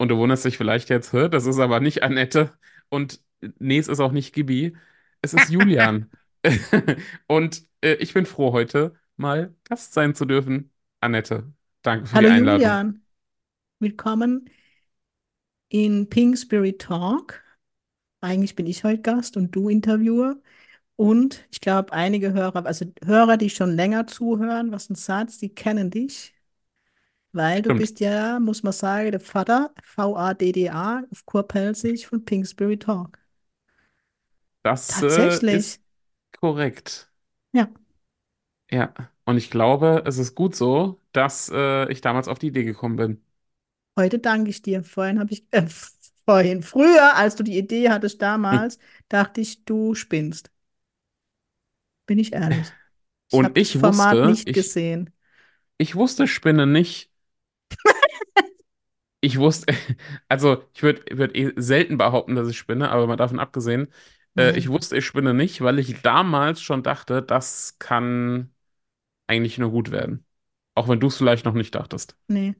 Und du wunderst dich vielleicht jetzt, das ist aber nicht Annette und nee, es ist auch nicht Gibi, es ist Julian. Und äh, ich bin froh, heute mal Gast sein zu dürfen. Annette, danke für Hallo die Einladung. Julian, willkommen in Pink Spirit Talk. Eigentlich bin ich heute Gast und du Interviewer. Und ich glaube, einige Hörer, also Hörer, die schon länger zuhören, was ein Satz, die kennen dich. Weil du Stimmt. bist ja, muss man sagen, der Vater, V-A-D-D-A, auf Kurpelzig von Pink Spirit Talk. Das äh, Tatsächlich. ist korrekt. Ja, Ja. Und ich glaube, es ist gut so, dass äh, ich damals auf die Idee gekommen bin. heute danke ich dir. Vorhin habe ich, äh, vorhin, früher, als du die Idee hattest, Hm. damals, dachte ich, du spinnst. Bin ich ehrlich. Ich Und habe das ich Format wusste, nicht ich, gesehen. ich wusste Spinne nicht. Ich wusste, also ich würde würd eh selten behaupten, dass ich spinne, aber mal davon abgesehen, äh, ich Nee, wusste, ich spinne nicht, weil ich damals schon dachte, das kann eigentlich nur gut werden. Auch wenn du es vielleicht noch nicht dachtest. nee.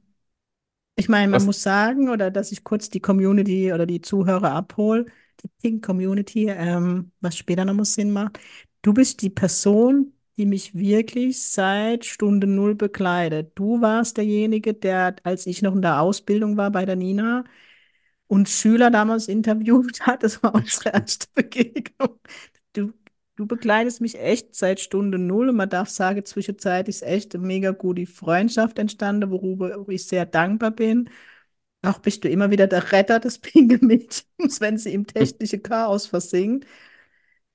Ich meine, man Was? muss sagen, oder dass ich kurz die Community oder die Zuhörer abhole, die Pink Community, ähm, was später noch mal Sinn macht. Du bist die Person, die mich wirklich seit Stunde Null begleitet. Du warst derjenige, der, als ich noch in der Ausbildung war bei der Nina und Schüler damals interviewt hat, das war unsere erste Begegnung. Du, du begleitest mich echt seit Stunde Null und man darf sagen, zwischenzeitlich ist echt eine mega gute Freundschaft entstanden, worüber ich sehr dankbar bin. Auch bist du immer wieder der Retter des Pingelmädchens, wenn sie im technischen Chaos versinkt.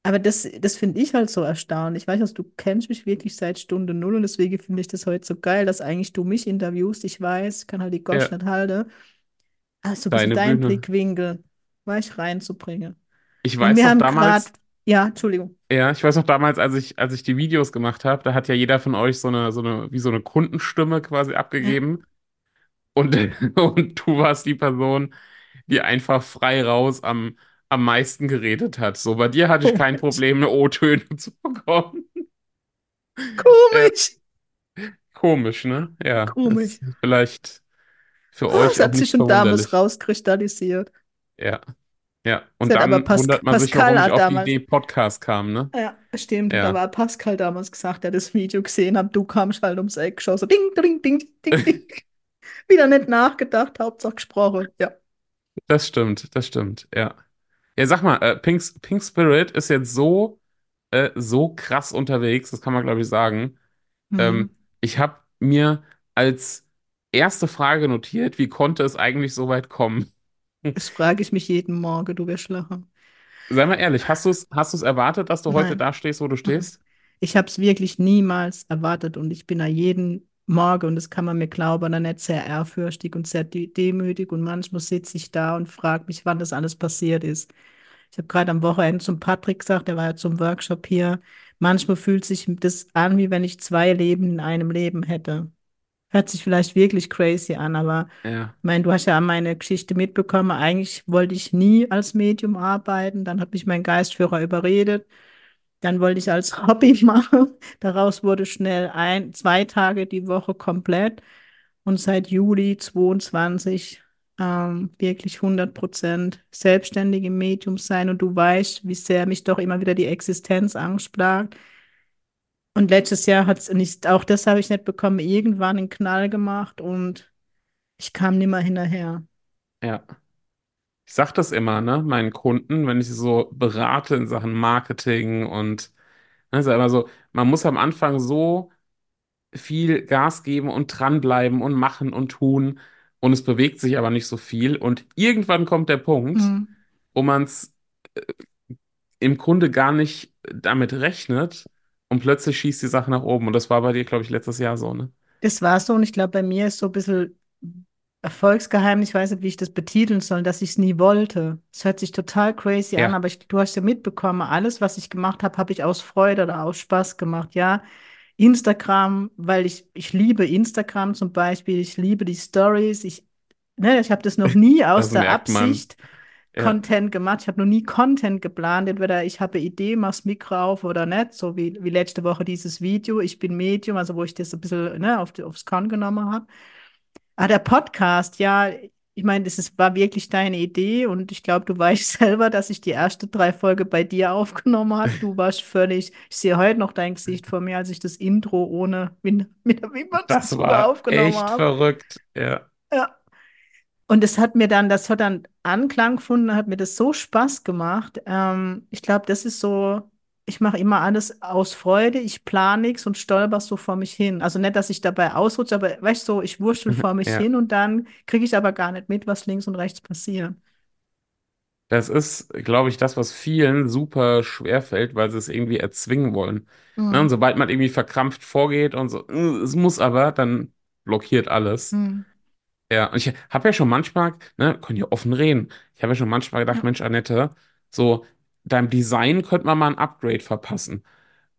Aber das, das finde ich halt so erstaunlich. Ich weiß, also, du kennst mich wirklich seit Stunde Null und deswegen finde ich das heute so geil, dass eigentlich du mich interviewst. Ich weiß, ich kann halt die Gosch Ja, nicht halten. Aber so ein bisschen deine deinen Bühne. Blickwinkel, weiß reinzubringen. Ich Und weiß wir noch damals, ja, Entschuldigung. ja, ich weiß noch damals, als ich, als ich die Videos gemacht habe, da hat ja jeder von euch so eine, so eine, wie so eine Kundenstimme quasi Ja. abgegeben. Und, und du warst die Person, die einfach frei raus am, am meisten geredet hat. So, bei dir hatte ich kein. Problem, eine O-Töne zu bekommen. Komisch. komisch, ne? Ja, Komisch. vielleicht für Es euch auch hat sich schon damals rauskristallisiert. Ja, ja. Und hat aber dann Pas wundert man sich, Pascal warum ich auf die damals, Idee Podcast kam, ne? ja, stimmt, da Ja, war Pascal damals gesagt, der das Video gesehen hat, du kamst halt ums Eck, schon so ding, ding, ding, ding, ding. Wieder nicht nachgedacht, Hauptsache gesprochen. Ja. das stimmt, das stimmt, ja. Ja, sag mal, äh, Pink, Pink Spirit ist jetzt so, äh, so krass unterwegs, das kann man, glaube ich, sagen. Hm. Ähm, ich habe mir als erste Frage notiert, wie konnte es eigentlich so weit kommen? Das frage ich mich jeden Morgen, du wirst lachen. Sei mal ehrlich, hast du es, hast erwartet, dass du heute Nein. da stehst, wo du Mhm. stehst? Ich habe es wirklich niemals erwartet und ich bin da jeden Morgen, und das kann man mir glauben, dann nicht sehr ehrfürchtig und sehr de demütig und manchmal sitze ich da und frage mich, wann das alles passiert ist. Ich habe gerade am Wochenende zum Patrick gesagt, der war ja zum Workshop hier, manchmal fühlt sich das an, wie wenn ich zwei Leben in einem Leben hätte. Hört sich vielleicht wirklich crazy an, aber Ja, ich meine, du hast ja meine Geschichte mitbekommen. Eigentlich wollte ich nie als Medium arbeiten. Dann hat mich mein Geistführer überredet. Dann wollte ich als Hobby machen. Daraus wurde schnell ein, zwei Tage die Woche komplett. Und seit Juli 22 ähm, wirklich 100 Prozent selbstständig im Medium sein. Und du weißt, wie sehr mich doch immer wieder die Existenzangst plagt. Und letztes Jahr hat es nicht, auch das habe ich nicht bekommen, irgendwann einen Knall gemacht und ich kam nimmer hinterher. ja. Ich sag das immer, ne, meinen Kunden, wenn ich sie so berate in Sachen Marketing und, ne, ist ja immer so, man muss am Anfang so viel Gas geben und dranbleiben und machen und tun und es bewegt sich aber nicht so viel und irgendwann kommt der Punkt, Hm. wo man es im Grunde gar nicht damit rechnet und plötzlich schießt die Sache nach oben und das war bei dir, glaube ich, letztes Jahr so, ne? Das war so und ich glaube, bei mir ist so ein bisschen Erfolgsgeheimnis, ich weiß nicht, wie ich das betiteln soll, dass ich es nie wollte. Es hört sich total crazy an, Ja, aber ich, du hast ja mitbekommen, alles, was ich gemacht habe, habe ich aus Freude oder aus Spaß gemacht. Ja, Instagram, weil ich, ich liebe Instagram zum Beispiel, ich liebe die Stories, ich, ne, ich habe das noch nie aus der. Absicht Ja, Content gemacht. Ich habe noch nie Content geplant. Entweder ich habe eine Idee, mach's Mikro auf oder nicht, so wie, wie letzte Woche dieses Video. Ich bin Medium, also wo ich das ein bisschen ne, auf, aufs Korn genommen habe. Ah, der Podcast, ja, ich meine, das ist, war wirklich deine Idee und ich glaube, du weißt selber, dass ich die erste drei Folgen bei dir aufgenommen habe. Du warst völlig, ich sehe heute noch dein Gesicht vor mir, als ich das Intro ohne mit, mit der das Wimperntusche war aufgenommen echt habe. verrückt. Ja, Ja. Und es hat mir dann, das hat dann Anklang gefunden, hat mir das so Spaß gemacht. Ähm, ich glaube, das ist so, ich mache immer alles aus Freude, ich plane nichts und stolper so vor mich hin. Also nicht, dass ich dabei ausrutsche, aber weißt du, so, ich wurschtel vor mich ja. hin und dann kriege ich aber gar nicht mit, was links und rechts passiert. Das ist, glaube ich, das, was vielen super schwer fällt, weil sie es irgendwie erzwingen wollen. Ne? Und Mhm. sobald man irgendwie verkrampft vorgeht und so, "Äh, es muss aber, dann blockiert alles. Mhm. Ja, und ich habe ja schon manchmal, ne, können ja offen reden. Ich habe ja schon manchmal gedacht, Ja. Mensch, Annette, so deinem Design könnte man mal ein Upgrade verpassen.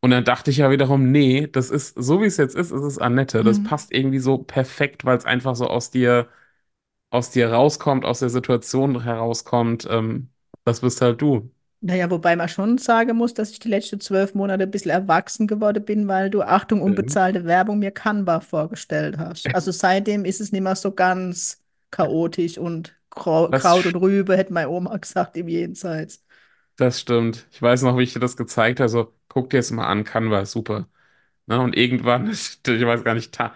Und dann dachte ich ja wiederum, nee, das ist, so wie es jetzt ist, ist es Annette. Das Mhm. passt irgendwie so perfekt, weil es einfach so aus dir, aus dir rauskommt, aus der Situation herauskommt. Ähm, das bist halt du. Naja, wobei man schon sagen muss, dass ich die letzten zwölf Monate ein bisschen erwachsen geworden bin, weil du, Achtung, Stimmt. unbezahlte Werbung mir Canva vorgestellt hast. Also seitdem ist es nicht mehr so ganz chaotisch und Krau- Kraut und Rübe, hätte meine Oma gesagt, im Jenseits. Das stimmt. Ich weiß noch, wie ich dir das gezeigt habe. So, guck dir das mal an, Canva, super. Ne? Und irgendwann, ich weiß gar nicht, ta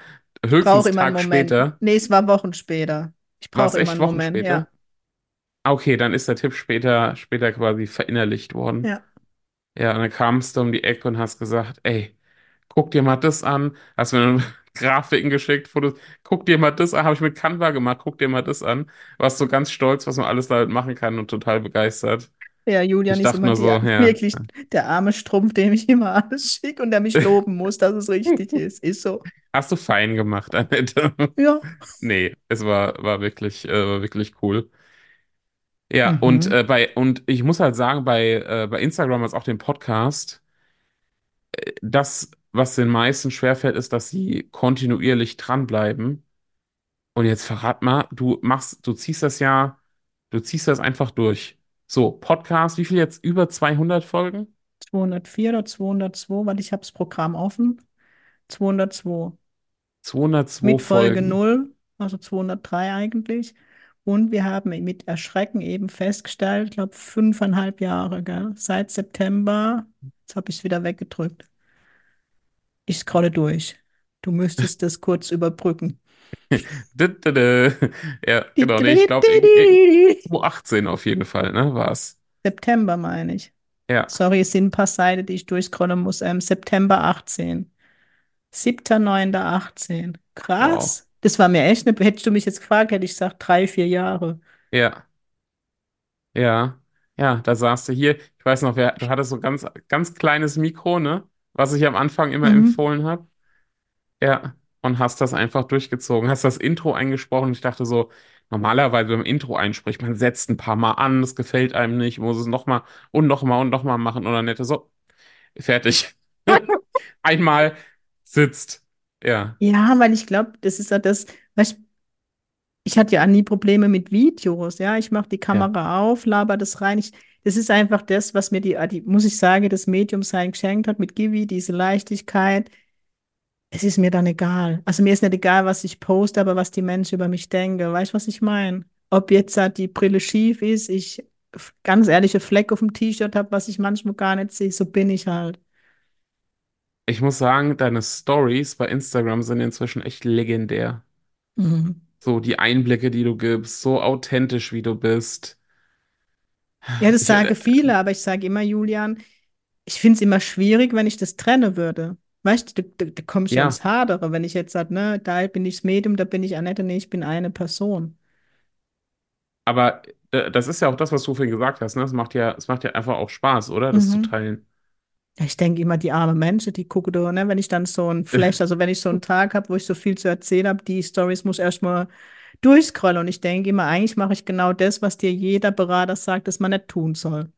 Ich brauche höchstens immer einen Tag Moment. später, Nee, es war Wochen später. Ich war es brauche immer echt einen Wochen Moment, später. ja. Ah, Okay, dann ist der Tipp später, später quasi verinnerlicht worden. Ja. Ja, und dann kamst du um die Ecke und hast gesagt, ey, guck dir mal das an. Hast mir dann Grafiken geschickt, Fotos. Guck dir mal das an. Habe ich mit Canva gemacht. Guck dir mal das an. Warst so ganz stolz, was man alles damit machen kann und total begeistert. Ja, Julian Ich ist immer so, ja, wirklich der arme Strumpf, dem ich immer alles schicke und der mich loben muss, dass es richtig ist. Ist so. hast du fein gemacht, Annette. Ja. Nee, es war, war wirklich, äh, war wirklich cool. Ja, und Mhm. äh, bei, und ich muss halt sagen, bei, äh, bei Instagram als auch dem Podcast, das, was den meisten schwerfällt, ist, dass sie kontinuierlich dranbleiben. Und jetzt verrat mal, du machst, du ziehst das ja, du ziehst das einfach durch. So, Podcast, wie viel jetzt? Über 200 Folgen? 204 oder 202, weil ich habe das Programm offen. 202. 202 Mit Folge Folgen. null, also 203 eigentlich. Und wir haben mit Erschrecken eben festgestellt, ich glaube, fünfeinhalb Jahre, gell? Seit September, jetzt habe ich es wieder weggedrückt. Ich scrolle durch. Du müsstest das kurz überbrücken. Ja, genau, nee, ich glaube, September 2018 auf jeden Fall, ne, war's. meine ich. Ja, Sorry, es sind ein paar Seiten, die ich durchscrollen muss. Ähm, September 18. 7.9.18. wow. Krass. Das war mir echt, ne, hättest du mich jetzt gefragt, hätte ich gesagt, drei, vier Jahre. Ja, ja, ja, da saß du hier. Ich weiß noch, wer, du hattest so ganz, ganz kleines Mikro, ne, was ich am Anfang immer Mhm. empfohlen habe. Ja, und hast das einfach durchgezogen. Hast das Intro eingesprochen. Ich dachte so, normalerweise beim Intro einspricht, man setzt ein paar Mal an, das gefällt einem nicht, muss es nochmal und nochmal und nochmal machen oder nette. So, fertig. Einmal sitzt. Ja, Ja, weil ich glaube, das ist ja das, weißt, ich hatte ja nie Probleme mit Videos, ja. Ich mache die ja. Kamera auf, laber das rein. Ich, das ist einfach das, was mir die, die, muss ich sagen, das Medium sein geschenkt hat mit Givi, diese Leichtigkeit. Es ist mir dann egal. Also mir ist nicht egal, was ich poste, aber was die Menschen über mich denken. Weißt du, was ich meine? Ob jetzt halt die Brille schief ist, ich ganz ehrliche Fleck auf dem T-Shirt habe, was ich manchmal gar nicht sehe, so bin ich halt. Ich muss sagen, deine Stories bei Instagram sind inzwischen echt legendär. Mhm. So die Einblicke, die du gibst, so authentisch, wie du bist. Ja, das Ich, äh, sage viele, aber ich sage immer, Julian, ich finde es immer schwierig, wenn ich das trenne würde. Weißt du, da, da, komme ich ja ins Hadere, wenn ich jetzt sage, ne, da bin ich das Medium, da bin ich Annette, nee, ich bin eine Person. aber äh, das ist ja auch das, was du vorhin gesagt hast, ne? Es macht ja, es macht ja einfach auch Spaß, oder? Das zu Mhm. teilen. Ja, Ich denke immer, die armen Menschen, die gucken da, ne, wenn ich dann so ein Flash, also wenn ich so einen Tag habe, wo ich so viel zu erzählen habe, die Stories muss erstmal durchscrolle und ich denke immer, eigentlich mache ich genau das, was dir jeder Berater sagt, dass man nicht tun soll.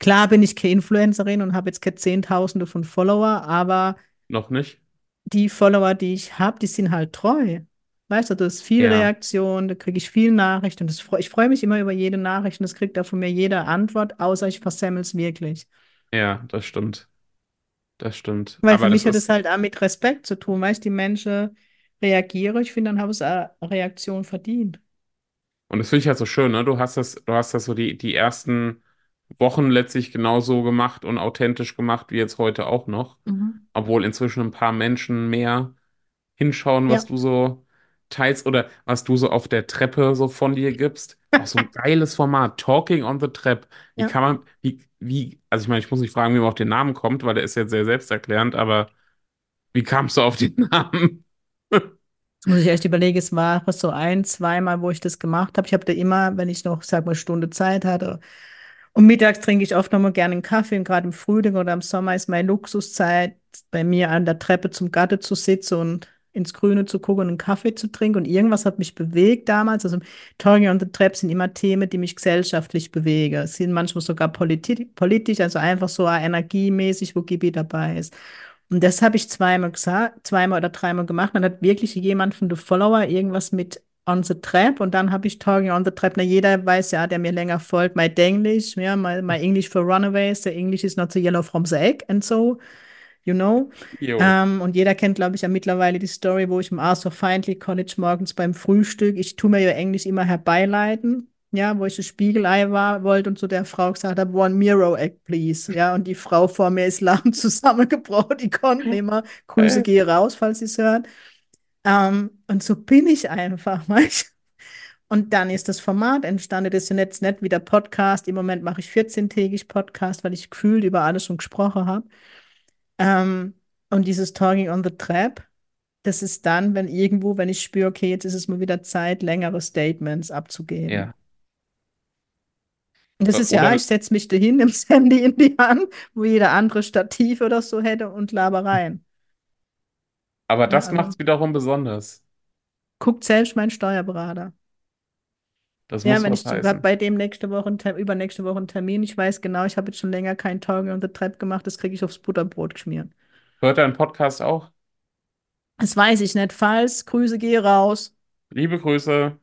Klar bin ich keine Influencerin und habe jetzt keine Zehntausende von Follower, aber Noch nicht? die Follower, die ich habe, die sind halt treu. Weißt du, das ist viel Ja, Reaktion, da kriege ich viel Nachricht und das freu, ich freue mich immer über jede Nachricht und das kriegt da von mir jede Antwort, außer ich versemmel es wirklich. ja, das stimmt. Das stimmt. Weil für Aber das mich hat es halt auch mit Respekt zu tun, weißt du, die Menschen reagieren, ich finde, dann habe ich eine Reaktion verdient. und das finde ich halt so schön, ne? Du hast das, du hast das so die, die ersten Wochen letztlich genauso gemacht und authentisch gemacht wie jetzt heute auch noch. Mhm. Obwohl inzwischen ein paar Menschen mehr hinschauen, was Ja, du so teilst oder was du so auf der Treppe so von dir gibst. Auch so ein geiles Format, Talking on the Trap. Wie ja. kann man, wie, wie, also ich meine, ich muss nicht fragen, wie man auf den Namen kommt, weil der ist jetzt sehr selbsterklärend, aber wie kamst du auf den Namen? Muss ich echt überlegen, es war so ein, zweimal, wo ich das gemacht habe. Ich habe da immer, wenn ich noch, sag mal, Stunde Zeit hatte. Und mittags trinke ich oft noch mal gerne einen Kaffee. Und gerade im Frühling oder im Sommer ist meine Luxuszeit, bei mir an der Treppe zum Gatte zu sitzen und ins Grüne zu gucken und einen Kaffee zu trinken. Und irgendwas hat mich bewegt damals. Also Talking on the Trap sind immer Themen, die mich gesellschaftlich bewegen. Es sind manchmal sogar politi politisch, also einfach so energiemäßig, wo Gibi dabei ist. Und das habe ich zweimal gesagt, zweimal oder dreimal gemacht. Dann hat wirklich jemand von den Follower irgendwas mit on the trap und dann habe ich Talking on the Trap. Na, jeder weiß ja, der mir länger folgt, my Denglish, ja, my, my English for Runaways, the English is not so yellow from the egg and so, you know. Ähm, und jeder kennt, glaube ich, ja mittlerweile die Story, wo ich im Arthur Findlay College morgens beim Frühstück, ich tue mir ja Englisch immer herbeileiten. Ja, wo ich das Spiegelei war, wollte und zu der Frau gesagt habe, one Miro Egg, please. Ja, und die Frau vor mir ist lachend zusammengebrochen, die konnte nicht mehr. Grüße Äh, gehe raus, falls sie es hört. Ähm, und so bin ich einfach, weißt Und dann ist das Format entstanden, das ist ja jetzt nicht wie der Podcast. Im Moment mache ich 14-tägig Podcast, weil ich gefühlt über alles schon gesprochen habe. Ähm, und dieses Talking on the Trap, das ist dann, wenn irgendwo, wenn ich spüre, okay, jetzt ist es mal wieder Zeit, längere Statements abzugeben. Ja. Und das Äh, ist ja, Oder, ich setze mich dahin, nimm das Handy in die Hand, wo jeder andere Stativ oder so hätte und laber rein. Aber Ja, das also macht's wiederum besonders. guckt selbst mein Steuerberater. Das Ja, muss wenn was ich habe heißen. bei dem nächste Woche, einen Ter- übernächste Woche einen Termin, ich weiß genau, ich habe jetzt schon länger kein Talking on the Trap gemacht, das kriege ich aufs Butterbrot geschmiert. Hört dein Podcast auch? Das weiß ich nicht. Falls, Grüße gehe raus. Liebe Grüße.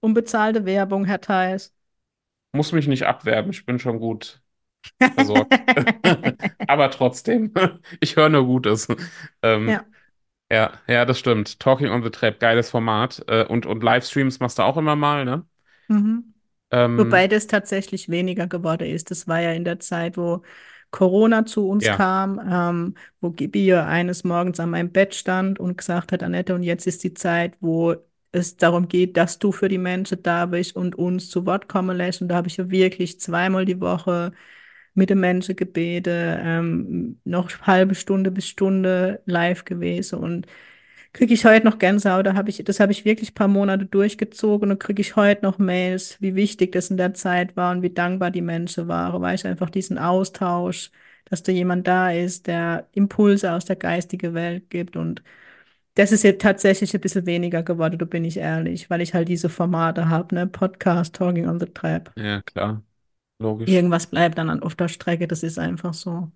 Unbezahlte Werbung, Herr Theis. Muss mich nicht abwerben, ich bin schon gut versorgt. Aber trotzdem, ich höre nur Gutes. Ähm, Ja. Ja, ja, das stimmt. Talking on the Trap, geiles Format. Äh, und, und Livestreams machst du auch immer mal, ne? Mhm. Ähm, Wobei das tatsächlich weniger geworden ist. Das war ja in der Zeit, wo Corona zu uns ja, kam, ähm, wo Gibi eines Morgens an meinem Bett stand und gesagt hat, Annette, und jetzt ist die Zeit, wo es darum geht, dass du für die Menschen da bist und uns zu Wort kommen lässt. Und da habe ich ja wirklich zweimal die Woche mit den Menschen gebetet, ähm, noch halbe Stunde bis Stunde live gewesen und kriege ich heute noch Gänsehaut. Da habe ich, das habe ich wirklich ein paar Monate durchgezogen und kriege ich heute noch Mails, wie wichtig das in der Zeit war und wie dankbar die Menschen waren, weil ich einfach diesen Austausch, dass da jemand da ist, der Impulse aus der geistigen Welt gibt und das ist jetzt tatsächlich ein bisschen weniger geworden, da bin ich ehrlich, weil ich halt diese Formate habe, ne? Podcast, Talking on the Trap. ja, klar, logisch. Irgendwas bleibt dann an- auf der Strecke, das ist einfach so.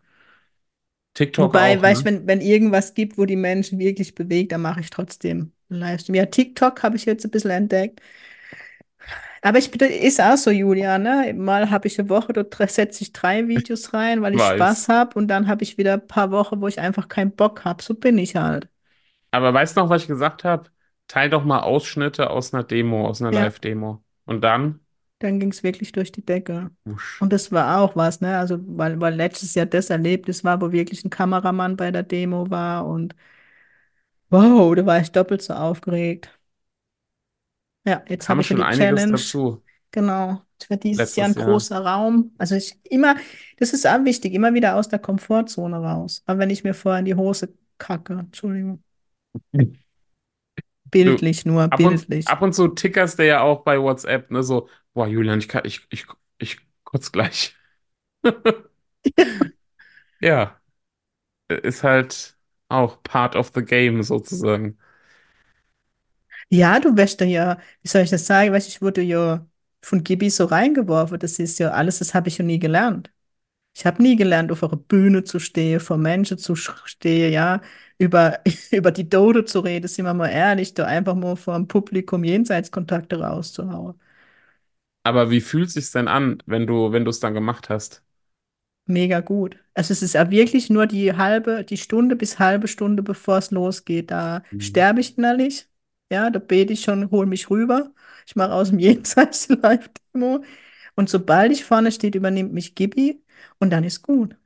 TikTok Wobei, auch, weißt du, ne? wenn, wenn irgendwas gibt, wo die Menschen wirklich bewegt, dann mache ich trotzdem einen Livestream. Ja, TikTok habe ich jetzt ein bisschen entdeckt. Aber ich bin- ist auch so, Julia, ne? Mal habe ich eine Woche, dort setze ich drei Videos rein, weil ich Spaß Weiß. habe. Und dann habe ich wieder ein paar Wochen, wo ich einfach keinen Bock habe. So bin ich halt. Aber weißt du noch, was ich gesagt habe? Teil doch mal Ausschnitte aus einer Demo, aus einer Ja, Live-Demo. Und dann, dann ging es wirklich durch die Decke. wusch. Und das war auch was, ne? Also, weil, weil letztes Jahr das Erlebnis war, wo wirklich ein Kameramann bei der Demo war. Und wow, da war ich doppelt so aufgeregt. Ja, jetzt habe ich schon die einiges Challenge. dazu Genau. Es wird dieses Jahr letztes ein Jahr. großer Raum. Also ich immer, das ist auch wichtig, immer wieder aus der Komfortzone raus. Aber wenn ich mir vorher in die Hose kacke, Entschuldigung, bildlich nur, ab und, bildlich. ab und zu tickerst du ja auch bei WhatsApp, ne? So, boah, Julian, ich kann, ich, ich, ich kurz gleich. Ja, ist halt auch part of the game sozusagen. Ja, du wirst da ja, wie soll ich das sagen? Weißt, du, ich wurde ja von Gibi so reingeworfen. Das ist ja alles, das habe ich ja nie gelernt. Ich habe nie gelernt, auf einer Bühne zu stehen, vor Menschen zu stehen, ja, über, über die Tode zu reden, sind wir mal ehrlich, da einfach mal vor dem Publikum Jenseitskontakte rauszuhauen. Aber wie fühlt sich's denn an, wenn du, wenn du es dann gemacht hast? Mega gut. Also es ist ja wirklich nur die halbe, die Stunde bis halbe Stunde, bevor es losgeht. Da Mhm. sterbe ich innerlich. Ja, da bete ich schon, hol mich rüber. Ich mache aus dem Jenseits die Live-Demo. Und sobald ich vorne stehe, übernimmt mich Gibi und dann ist gut.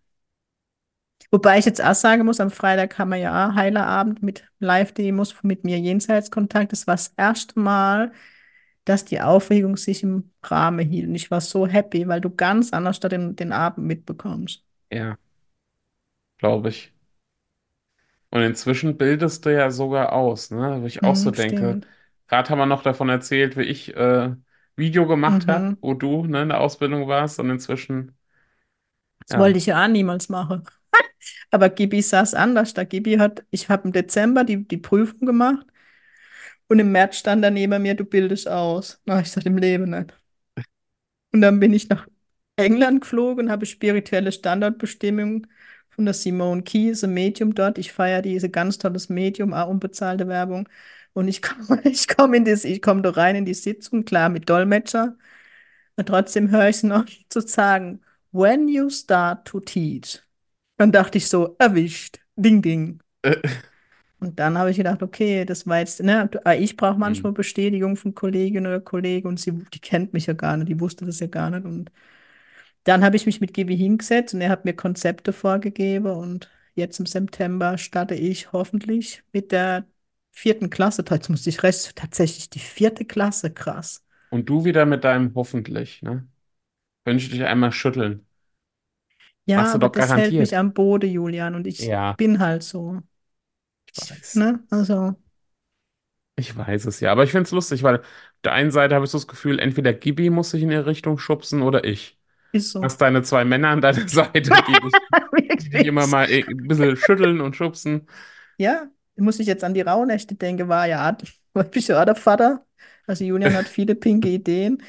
Wobei ich jetzt auch sagen muss, am Freitag haben wir ja auch Heilerabend mit Live-Demos mit mir Jenseitskontakt. Das war das erste Mal, dass die Aufregung sich im Rahmen hielt. Und ich war so happy, weil du ganz anders den, den Abend mitbekommst. Ja, glaube ich. Und inzwischen bildest du ja sogar aus, ne? Wo ich auch so Mhm, denke. stimmt. Gerade haben wir noch davon erzählt, wie ich äh, Video gemacht habe, Mhm. wo du, ne, in der Ausbildung warst. Und inzwischen, Das wollte ja. ich ja auch niemals machen. Aber Gibi saß anders. Da Gibi hat, ich habe im Dezember die, die Prüfung gemacht und im März stand er neben mir, du bildest aus. Na, ich sagte im Leben nicht. Und dann bin ich nach England geflogen und habe spirituelle Standardbestimmung von der Simone Key, ein Medium dort. Ich feiere diese ganz tolles Medium, auch unbezahlte Werbung. Und ich komme ich komm in das, ich komme da rein in die Sitzung, klar mit Dolmetscher. Und trotzdem höre ich es noch zu sagen, when you start to teach. Dann dachte ich so, erwischt, ding, ding. Und dann habe ich gedacht, okay, das war jetzt, ne, äh, ich brauche hm. manchmal Bestätigung von Kolleginnen oder Kollegen und sie, die kennt mich ja gar nicht, die wusste das ja gar nicht. Und dann habe ich mich mit Gibi hingesetzt und er hat mir Konzepte vorgegeben und jetzt im September starte ich hoffentlich mit der vierten Klasse. Jetzt muss ich recht, tatsächlich die vierte Klasse, krass. Und du wieder mit deinem hoffentlich, ne? Ich dich einmal schütteln. Ja, Machst du aber doch das hält mich garantiert. am Boden, Julian, und ich Ja, bin halt so. Weiß. ne, also Ich weiß es ja. Aber ich finde es lustig, weil auf der einen Seite habe ich so das Gefühl, entweder Gibi muss sich in ihre Richtung schubsen oder ich. ist so. Hast deine zwei Männer an deiner Seite, die dich, die dich immer mal ein bisschen schütteln und schubsen. Ja, muss ich jetzt an die Rauhnächte denken, war ja, war ich ja auch der Vater. Also Julian hat viele pinke Ideen.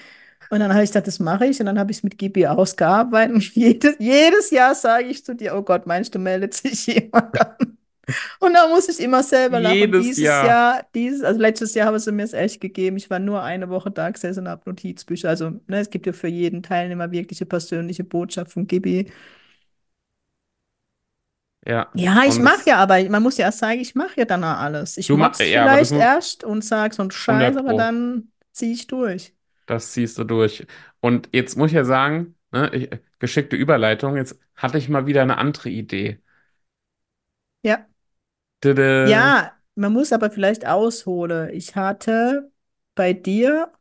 Und dann habe ich gesagt, das mache ich. Und dann habe ich es mit Gibi ausgearbeitet. Und jedes, jedes Jahr sage ich zu dir, oh Gott, meinst du, meldet sich jemand an? Und dann muss ich immer selber lachen. Jedes dieses Jahr. Jahr, dieses, also letztes Jahr habe sie mir es echt gegeben. Ich war nur eine Woche da gesessen und habe Notizbücher. Also, ne, es gibt ja für jeden Teilnehmer wirkliche persönliche Botschaft von Gibi. Ja. Ja, ich mache ja, aber man muss ja erst sagen, ich mache ja dann auch alles. Ich du machst, motz ja, vielleicht erst und sag so einen Scheiß, 100 aber dann ziehe ich durch. Das ziehst du durch. Und jetzt muss ich ja sagen, ne, ich, geschickte Überleitung, jetzt hatte ich mal wieder eine andere Idee. Ja. Tada. Ja, man muss aber vielleicht ausholen. Ich hatte bei dir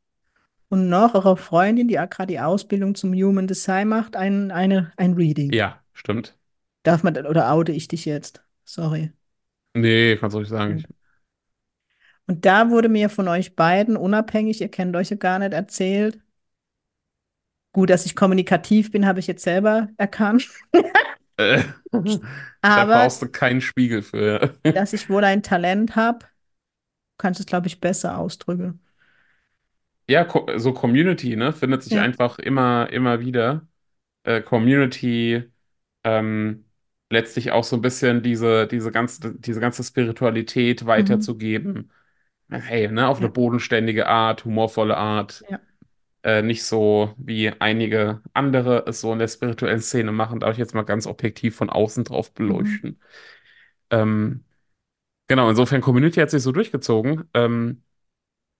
und noch eurer Freundin, die auch gerade die Ausbildung zum Human Design macht, ein, eine, ein Reading. Ja, stimmt. Darf man, oder oute ich dich jetzt? Sorry. Nee, kannst du ruhig sagen. Gut. Und da wurde mir von euch beiden unabhängig, ihr kennt euch ja gar nicht, erzählt. Gut, dass ich kommunikativ bin, habe ich jetzt selber erkannt. äh, da brauchst du keinen Spiegel für. dass ich wohl ein Talent habe, kannst du es, glaube ich, besser ausdrücken. Ja, so Community, ne, findet sich Ja. einfach immer, immer wieder. Äh, Community, ähm, letztlich auch so ein bisschen diese, diese ganze, diese ganze Spiritualität Mhm. weiterzugeben. Hey, ne, auf eine Ja. bodenständige Art, humorvolle Art. Ja. Äh, nicht so wie einige andere es so in der spirituellen Szene machen, darf ich jetzt mal ganz objektiv von außen drauf Mhm. beleuchten. Ähm, genau, insofern Community hat sich so durchgezogen. Ähm,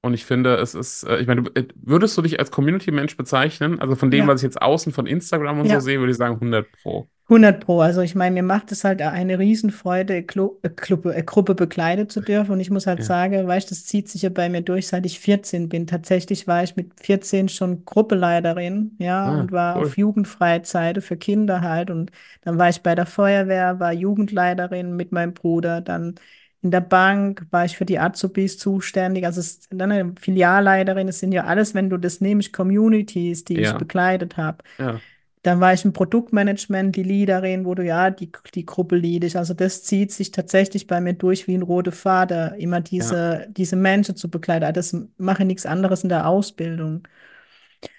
und ich finde, es ist, äh, ich meine, du, äh, würdest du dich als Community-Mensch bezeichnen? Also von dem, Ja. was ich jetzt außen von Instagram und so Ja. sehe, würde ich sagen 100 Pro. 100 Pro. Also ich meine, mir macht es halt eine Riesenfreude, Klu äh, Kluppe, äh, Gruppe begleitet zu dürfen. Und ich muss halt Ja. sagen, weißt, das zieht sich ja bei mir durch, seit ich 14 bin. Tatsächlich war ich mit 14 schon Gruppeleiterin, ja, Ah, und war cool. auf Jugendfreizeit für Kinder halt. Und dann war ich bei der Feuerwehr, war Jugendleiterin mit meinem Bruder. Dann in der Bank war ich für die Azubis zuständig. Also es, dann eine Filialleiterin, es sind ja alles, wenn du das nimmst, Communities, die ich Ja, begleitet habe. ja. Dann war ich im Produktmanagement, die Leaderin, wo du ja die, die Gruppe leadest. Also das zieht sich tatsächlich bei mir durch wie ein roter Faden, immer Ja. diese, diese Menschen zu begleiten. Ah, Das mache ich nichts anderes in der Ausbildung.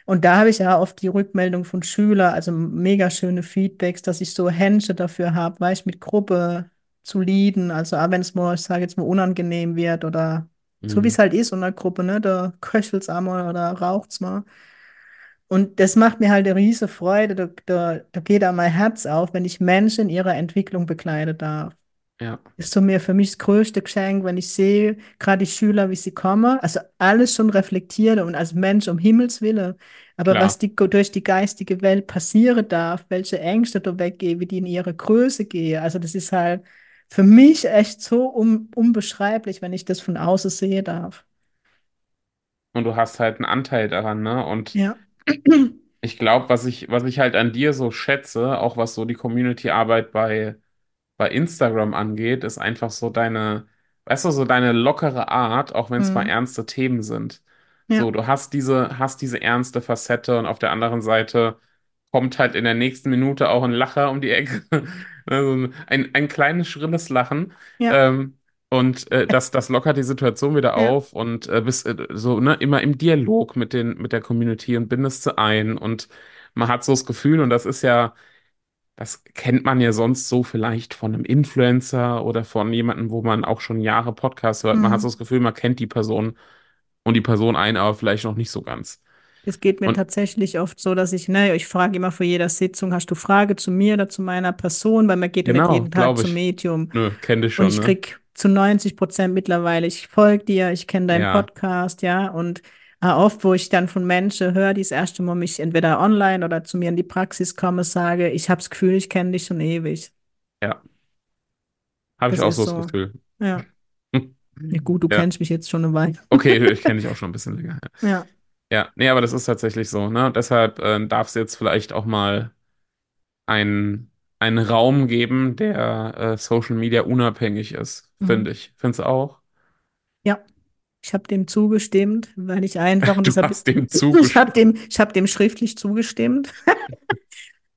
Und da habe ich ja oft die Rückmeldung von Schülern, also mega schöne Feedbacks, dass ich so Händchen dafür habe, weil ich mit Gruppe zu leaden, also auch wenn es mal, ich sage jetzt mal, unangenehm wird oder so wie Mhm. es halt ist in der Gruppe, ne, da köchelt's einmal oder raucht's mal. Und das macht mir halt eine riese Freude, da, da, da geht auch mein Herz auf, wenn ich Menschen in ihrer Entwicklung begleiten darf Ja. ist so mir für mich das größte Geschenk, wenn ich sehe, gerade die Schüler, wie sie kommen, also alles schon reflektiert und als Mensch um Himmels Willen, aber was Klar. die, durch die geistige Welt passieren darf, welche Ängste da weggehen, wie die in ihre Größe gehen, also das ist halt für mich echt so un unbeschreiblich, wenn ich das von außen sehen darf. Und du hast halt einen Anteil daran, ne? Und Ja. ich glaube, was ich, was ich halt an dir so schätze, auch was so die Community-Arbeit bei bei Instagram angeht, ist einfach so deine, weißt du, so deine lockere Art, auch wenn es mal Mhm. ernste Themen sind. So, Ja. du hast diese, hast diese ernste Facette und auf der anderen Seite kommt halt in der nächsten Minute auch ein Lacher um die Ecke. Also ein, ein kleines, schrilles Lachen. Ja. Ähm, und äh, das, das lockert die Situation wieder Ja. auf und äh, bist äh, so, ne, immer im Dialog mit den, mit der Community und bindest sie ein und man hat so das Gefühl, und das ist ja das kennt man ja sonst so vielleicht von einem Influencer oder von jemandem, wo man auch schon Jahre Podcasts hört. Man hat so Mhm. das Gefühl, man kennt die Person und die Person einen aber vielleicht noch nicht so ganz. Es geht mir Und tatsächlich oft so, dass ich, ne, ich frage immer vor jeder Sitzung, hast du Frage zu mir oder zu meiner Person, weil man geht genau, jeden Tag glaube zum ich. Medium. Nö, kenn dich Und schon, ich ne? krieg zu 90 Prozent mittlerweile, ich folge dir, ich kenne deinen Ja, Podcast, ja. Und äh, oft, wo ich dann von Menschen höre, die das erste Mal mich entweder online oder zu mir in die Praxis kommen, sage, ich habe das Gefühl, ich kenne dich schon ewig. ja, habe ich auch so das. Gefühl. Ja. Ja, gut, du Ja, kennst mich jetzt schon eine Weile. okay, ich kenne dich auch schon ein bisschen länger. Ja, Ja. nee, aber das ist tatsächlich so, ne? Deshalb äh, darf es jetzt vielleicht auch mal einen, einen Raum geben, der äh, Social Media unabhängig ist, finde Mhm. ich. Findest du auch? Ja. Ich habe dem zugestimmt, weil ich einfach, und Du das habe hast dem ich habe zugestimmt. dem, ich habe dem schriftlich zugestimmt.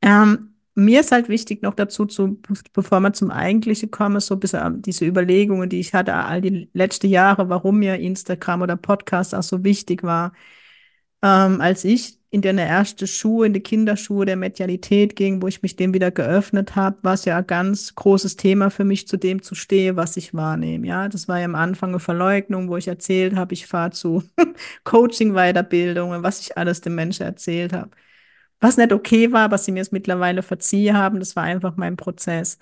Ähm, mir ist halt wichtig noch dazu, zu, bevor wir zum Eigentlichen kommen, so ein bisschen diese Überlegungen, die ich hatte, all die letzten Jahre, warum mir Instagram oder Podcast auch so wichtig war. Ähm, als ich in der ersten Schuhe, in die Kinderschuhe der Medialität ging, wo ich mich dem wieder geöffnet habe, war es ja ein ganz großes Thema für mich, zu dem zu stehen, was ich wahrnehme. Ja, das war ja am Anfang eine Verleugnung, wo ich erzählt habe, ich fahre zu Coaching-Weiterbildungen, was ich alles den Menschen erzählt habe. Was nicht okay war, was sie mir jetzt mittlerweile verziehen haben, das war einfach mein Prozess.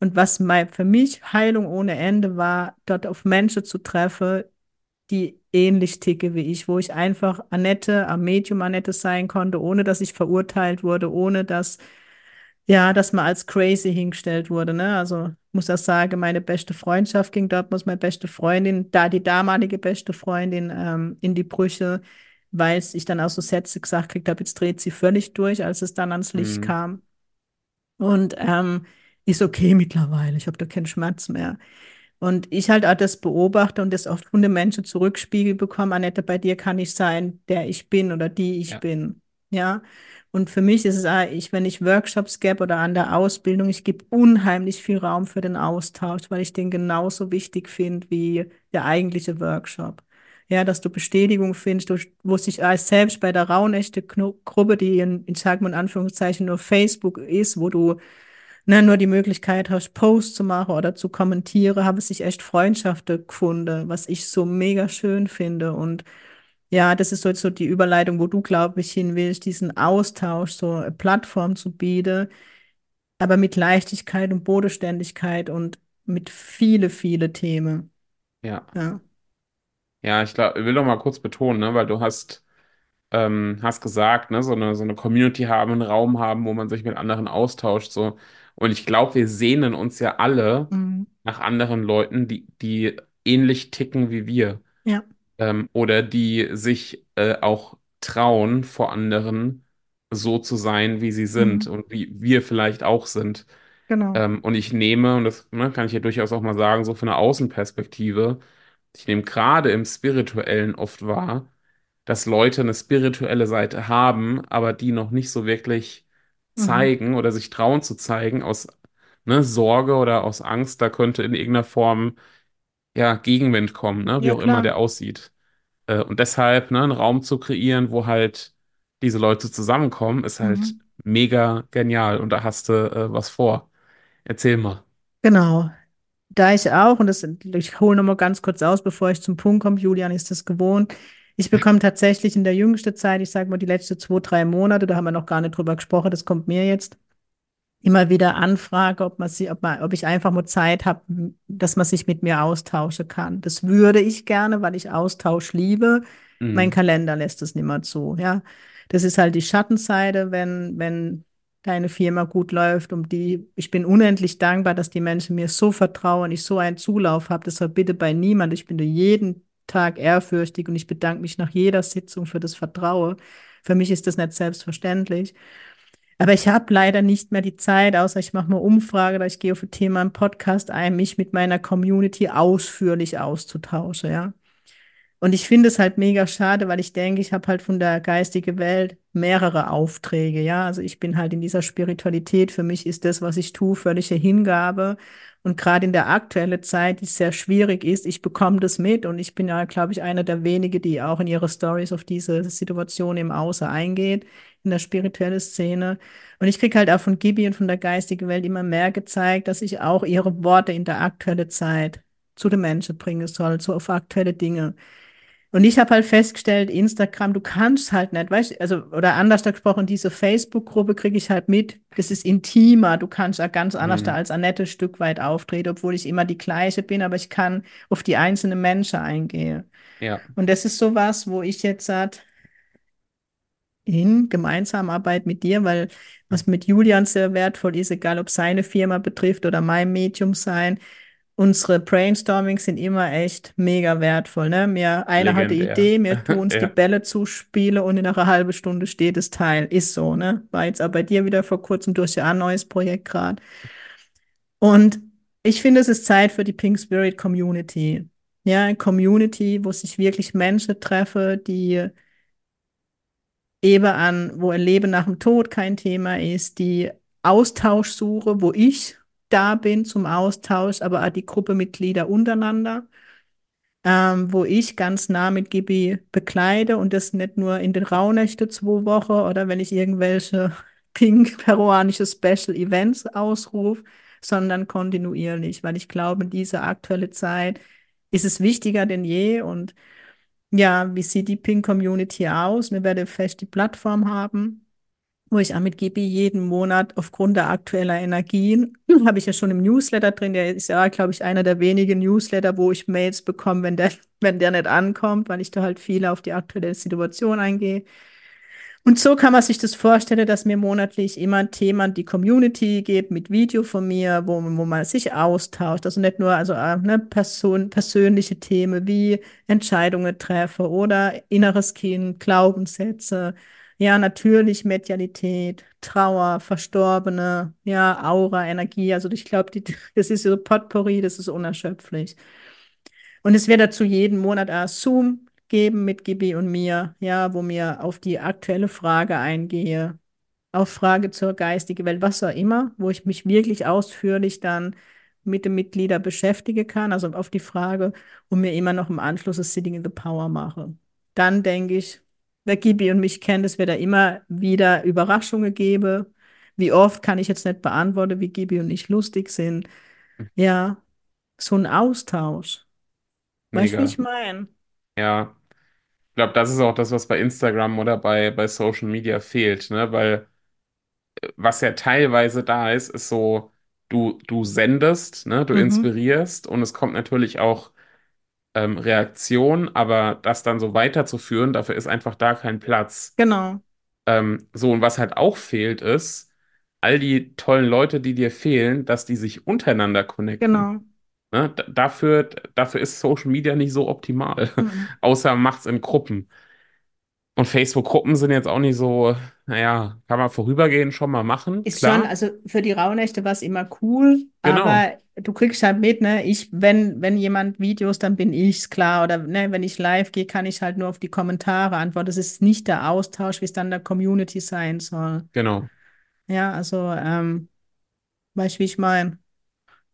Und was mein, für mich Heilung ohne Ende war, dort auf Menschen zu treffen, die ähnlich ticke wie ich, wo ich einfach Annette, am Medium Annette sein konnte, ohne dass ich verurteilt wurde, ohne dass, ja, dass man als crazy hingestellt wurde, ne? Also, ich muss das sagen, meine beste Freundschaft ging dort, muss meine beste Freundin, da die damalige beste Freundin, ähm, in die Brüche, weil ich dann auch so Sätze gesagt gekriegt habe, jetzt dreht sie völlig durch, als es dann ans Licht Hm, kam. Und ähm, ist okay mittlerweile, ich habe da keinen Schmerz mehr. Und ich halt auch das beobachte und das oft von den Menschen zurückspiegelt bekomme, Annette, bei dir kann ich sein, der ich bin oder die ich ja. bin. Ja. Und für mich ist es auch, ich, wenn ich Workshops gebe oder an der Ausbildung, ich gebe unheimlich viel Raum für den Austausch, weil ich den genauso wichtig finde wie der eigentliche Workshop. Ja, dass du Bestätigung findest, du, wo sich als selbst bei der Raunechte Gruppe, die in, in sag mal in Anführungszeichen nur Facebook ist, wo du ne, nur die Möglichkeit hast, Posts zu machen oder zu kommentieren, habe sich echt Freundschaften gefunden, was ich so mega schön finde. Und ja, das ist so, so die Überleitung, wo du, glaube ich, hin willst, diesen Austausch, so eine Plattform zu bieten, aber mit Leichtigkeit und Bodenständigkeit und mit viele, viele Themen. Ja, Ja. ja, ich glaub, ich will doch mal kurz betonen, ne, weil du hast, ähm, hast gesagt, ne, so eine, so eine Community haben, einen Raum haben, wo man sich mit anderen austauscht, so. Und ich glaube, wir sehnen uns ja alle Mhm. nach anderen Leuten, die, die ähnlich ticken wie wir. Ja, ähm, oder die sich äh, auch trauen, vor anderen so zu sein, wie sie sind mhm. und wie wir vielleicht auch sind. Genau. Ähm, und ich nehme, und das ne, kann ich ja durchaus auch mal sagen, so von der Außenperspektive, ich nehme gerade im Spirituellen oft wahr, dass Leute eine spirituelle Seite haben, aber die noch nicht so wirklich Mhm. zeigen oder sich trauen zu zeigen aus ne, Sorge oder aus Angst, da könnte in irgendeiner Form ja Gegenwind kommen, ne, wie Ja, auch immer klar. der aussieht. Äh, und deshalb, ne, einen Raum zu kreieren, wo halt diese Leute zusammenkommen, ist halt Mhm. mega genial und da hast du äh, was vor. Erzähl mal. Genau. Da ich auch, und das, ich hole nochmal ganz kurz aus, bevor ich zum Punkt komme, Julian ist das gewohnt. Ich bekomme tatsächlich in der jüngsten Zeit, ich sage mal die letzten zwei, drei Monate, da haben wir noch gar nicht drüber gesprochen, das kommt mir jetzt, immer wieder anfrage, ob man sie, ob man, ob ich einfach mal Zeit habe, dass man sich mit mir austauschen kann. Das würde ich gerne, weil ich Austausch liebe. Mein Mhm. Kalender lässt es nicht mehr zu, ja. Das ist halt die Schattenseite, wenn, wenn deine Firma gut läuft, um die, ich bin unendlich dankbar, dass die Menschen mir so vertrauen, ich so einen Zulauf habe. Deshalb bitte bei niemand. Ich bin dir jeden Tag ehrfürchtig und ich bedanke mich nach jeder Sitzung für das Vertrauen. Für mich ist das nicht selbstverständlich. Aber ich habe leider nicht mehr die Zeit, außer ich mache mal Umfrage, oder ich gehe auf ein Thema im Podcast ein, mich mit meiner Community ausführlich auszutauschen, ja. Und ich finde es halt mega schade, weil ich denke, ich habe halt von der geistigen Welt mehrere Aufträge, ja. Also ich bin halt in dieser Spiritualität. Für mich ist das, was ich tue, völlige Hingabe. Und gerade in der aktuellen Zeit, die sehr schwierig ist, ich bekomme das mit und ich bin ja, glaube ich, einer der wenigen, die auch in ihre Stories auf diese Situation im Außer eingeht, in der spirituellen Szene. Und ich kriege halt auch von Gibi und von der geistigen Welt immer mehr gezeigt, dass ich auch ihre Worte in der aktuellen Zeit zu den Menschen bringen soll, so auf aktuelle Dinge. Und ich habe halt festgestellt, Instagram, du kannst halt nicht, weißt du, also, oder anders gesprochen, diese Facebook-Gruppe kriege ich halt mit, das ist intimer, du kannst ja ganz anders da Mhm. als Annette Stück weit auftreten, obwohl ich immer die gleiche bin, aber ich kann auf die einzelnen Menschen eingehen. Ja, Und das ist sowas, wo ich jetzt sage, in Gemeinsamarbeit mit dir, weil was mit Julian sehr wertvoll ist, egal ob seine Firma betrifft oder mein Medium sein, unsere Brainstormings sind immer echt mega wertvoll. Ne? Mir, einer hat die. Idee, mir tu uns die Ja, Bälle zuspielen und in einer halben Stunde steht das Teil. Ist so, ne? War jetzt auch bei dir wieder vor kurzem durch ja ein neues Projekt gerade. Und ich finde, es ist Zeit für die Pink Spirit Community. Ja, eine Community, wo sich wirklich Menschen treffen, die eben an, wo ein Leben nach dem Tod kein Thema ist, die Austauschsuche, wo ich da bin zum Austausch, aber auch die Gruppemitglieder untereinander, ähm, wo ich ganz nah mit Gibi bekleide und das nicht nur in den Rauhnächte zwei Wochen oder wenn ich irgendwelche pink-peruanische Special Events ausrufe, sondern kontinuierlich, weil ich glaube, in dieser aktuelle Zeit ist es wichtiger denn je und ja, wie sieht die Pink Community aus? Wir werden fest die Plattform haben, wo ich auch mit Gibi jeden Monat aufgrund der aktuellen Energien, habe ich ja schon im Newsletter drin, der ist ja, glaube ich, einer der wenigen Newsletter, wo ich Mails bekomme, wenn der, wenn der nicht ankommt, weil ich da halt viel auf die aktuelle Situation eingehe. Und so kann man sich das vorstellen, dass mir monatlich immer ein Thema die Community gibt mit Video von mir, wo, wo man sich austauscht. Also nicht nur also, äh, ne, Person, persönliche Themen wie Entscheidungen treffe oder inneres Kind, Glaubenssätze, ja, natürlich Medialität, Trauer, Verstorbene, ja, Aura, Energie. Also ich glaube, das ist so Potpourri, das ist unerschöpflich. Und es wird dazu jeden Monat ein Zoom geben mit Gibi und mir, ja, wo mir auf die aktuelle Frage eingehe, auf Frage zur geistigen Welt, was auch immer, wo ich mich wirklich ausführlich dann mit den Mitgliedern beschäftigen kann, also auf die Frage und mir immer noch im Anschluss das Sitting in the Power mache. Dann denke ich, wer Gibi und mich kennt, es wird da immer wieder Überraschungen geben. Wie oft kann ich jetzt nicht beantworten, wie Gibi und ich lustig sind. Ja, so ein Austausch. Weißt du, wie mega. ich meine? Ja, ich glaube, das ist auch das, was bei Instagram oder bei, bei Social Media fehlt, ne? Weil was ja teilweise da ist, ist so, du, du sendest, ne? Du Mhm. inspirierst und es kommt natürlich auch ähm, Reaktion, aber das dann so weiterzuführen, dafür ist einfach da kein Platz. Genau, Ähm, so, und was halt auch fehlt, ist, all die tollen Leute, die dir fehlen, dass die sich untereinander connecten. genau. Ne? Dafür, dafür ist Social Media nicht so optimal, Mhm. außer macht's in Gruppen. Und Facebook-Gruppen sind jetzt auch nicht so, naja, kann man vorübergehend schon mal machen, Ist schon, klar, also für die Rauhnächte war es immer cool, genau, aber du kriegst halt mit, ne? Ich, wenn, wenn jemand Videos, dann bin ich's, klar. Oder ne, wenn ich live gehe, kann ich halt nur auf die Kommentare antworten. Das ist nicht der Austausch, wie es dann der Community sein soll. genau. Ja, also, ähm, weißt du, wie ich meine?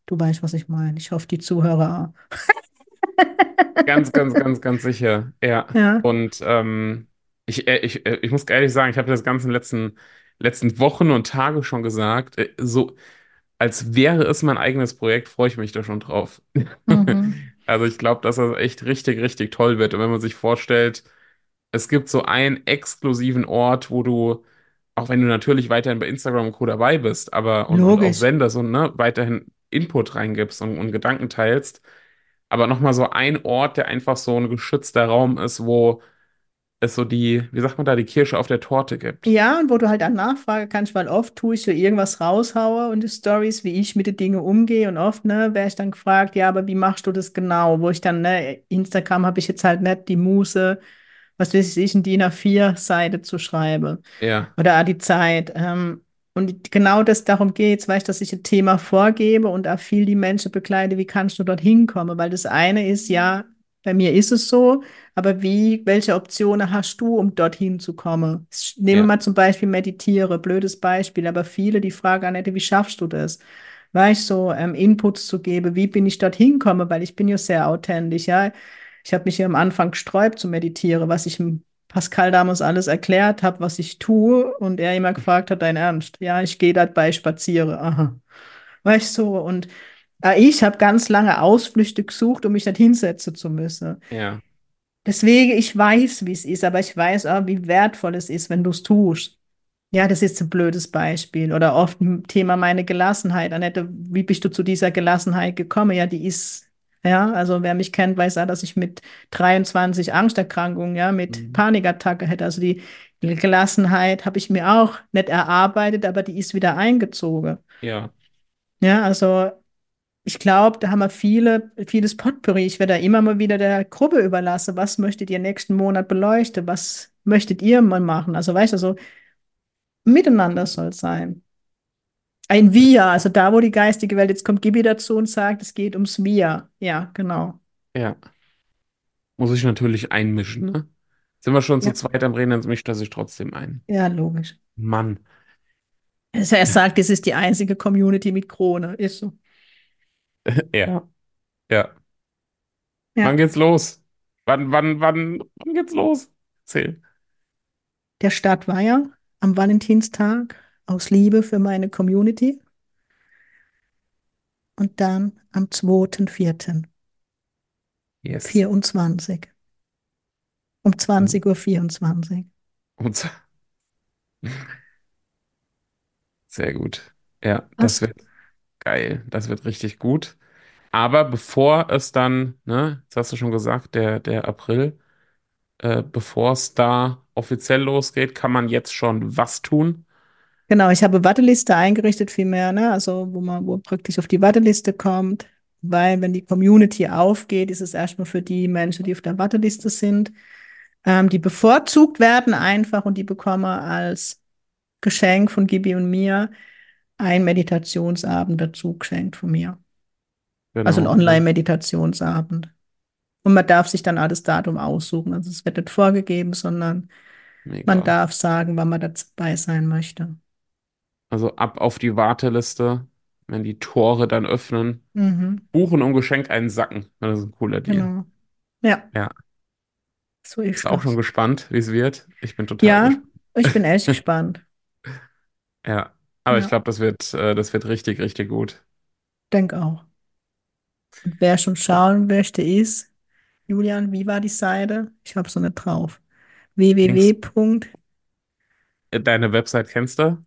Du weißt, was ich meine. Ich hoffe, die Zuhörer auch. Ganz, ganz, ganz, ganz sicher. Ja. Ja. Und ähm, ich, äh, ich, äh, ich muss ehrlich sagen, ich habe das ganze letzten, letzten Wochen und Tage schon gesagt, äh, so als wäre es mein eigenes Projekt, freue ich mich da schon drauf. Mhm. Also ich glaube, dass das echt richtig, richtig toll wird. Und wenn man sich vorstellt, es gibt so einen exklusiven Ort, wo du, auch wenn du natürlich weiterhin bei Instagram und Co. dabei bist, aber und, und auch sendest und ne, weiterhin Input reingibst und, und Gedanken teilst, aber nochmal so ein Ort, der einfach so ein geschützter Raum ist, wo es so die, wie sagt man da, die Kirsche auf der Torte gibt. Ja, und wo du halt dann nachfragen kannst, weil oft tue ich so irgendwas raushaue und die Stories, wie ich mit den Dingen umgehe und oft, ne, werde ich dann gefragt, ja, aber wie machst du das genau? Wo ich dann, ne, Instagram habe ich jetzt halt nicht die Muße, was weiß ich, in DIN A4-Seite zu schreiben Ja, oder die Zeit. Ähm, und genau das darum geht, weißt, dass ich ein Thema vorgebe und auch viel die Menschen begleite, wie kannst du dort hinkommen? Weil das eine ist, ja, bei mir ist es so, aber wie, welche Optionen hast du, um dorthin zu kommen? Nehmen wir ja, mal zum Beispiel meditiere, blödes Beispiel, aber viele, die fragen, Annette, wie schaffst du das? Weißt so, ähm, Inputs zu geben, wie bin ich dorthin gekommen, weil ich bin ja sehr authentisch, ja. Ich habe mich ja am Anfang gesträubt zu meditieren, was ich Pascal damals alles erklärt habe, was ich tue, und er immer gefragt hat, dein Ernst? Ja, ich gehe dabei spazieren. Aha. Weißt du, so, und ich habe ganz lange Ausflüchte gesucht, um mich nicht hinsetzen zu müssen. ja, Deswegen, ich weiß, wie es ist, aber ich weiß auch, wie wertvoll es ist, wenn du es tust. Ja, das ist ein blödes Beispiel. Oder oft ein Thema meine Gelassenheit. Annette, wie bist du zu dieser Gelassenheit gekommen? Ja, die ist, ja, also wer mich kennt, weiß auch, dass ich mit 23 Angsterkrankungen, ja, mit Mhm. Panikattacke hätte. Also die Gelassenheit habe ich mir auch nicht erarbeitet, aber die ist wieder eingezogen. ja, Ja, also ich glaube, da haben wir viele, vieles Potpourri. Ich werde da immer mal wieder der Gruppe überlassen. Was möchtet ihr nächsten Monat beleuchten? Was möchtet ihr mal machen? Also, weißt du, so miteinander soll es sein. Ein Wir, also da, wo die geistige Welt, jetzt kommt Gibi dazu und sagt, es geht ums Wir. Ja, genau. ja. Muss ich natürlich einmischen, ne? Sind wir schon zu Ja, zweit am Reden, dann mischt er sich trotzdem ein. ja, logisch. Mann. Also er sagt, es ist die einzige Community mit Krone. Ist so. Ja, ja. Wann Ja. geht's los? Wann, wann, wann, wann geht's los? Erzähl. Der Start war ja am Valentinstag aus Liebe für meine Community und dann am zweiten vierten Yes. 24 um Mhm. 20.24 Uhr. vierundzwanzig. Und so- sehr gut. Ja, das Passt. wird geil. Das wird richtig gut. Aber bevor es dann, ne, jetzt hast du schon gesagt, der, der April, äh, bevor es da offiziell losgeht, kann man jetzt schon was tun? Genau, ich habe Warteliste eingerichtet, vielmehr, ne? Also wo man wo praktisch auf die Warteliste kommt, weil wenn die Community aufgeht, ist es erstmal für die Menschen, die auf der Warteliste sind, ähm, die bevorzugt werden einfach und die bekommen als Geschenk von Gibi und mir einen Meditationsabend dazu geschenkt von mir. Also ein Genau, Online-Meditationsabend. Und man darf sich dann auch das Datum aussuchen. Also es wird nicht vorgegeben, sondern man mega. darf sagen, wann man dabei sein möchte. Also ab auf die Warteliste, wenn die Tore dann öffnen. Mhm, Buchen um Geschenk einsacken. Das ist ein cooler Deal. genau. Ja, Ja, so ist auch schon gespannt, wie es wird. Ich bin total Ja, gespannt. ich bin echt gespannt. Ja, aber ich Ja, glaube, das wird, äh, das wird richtig, richtig gut. denke auch. Und wer schon schauen möchte, ist, Julian, wie war die Seite? Ich habe so nicht drauf. Pings, www.pink-spirit. äh, deine Website kennst du?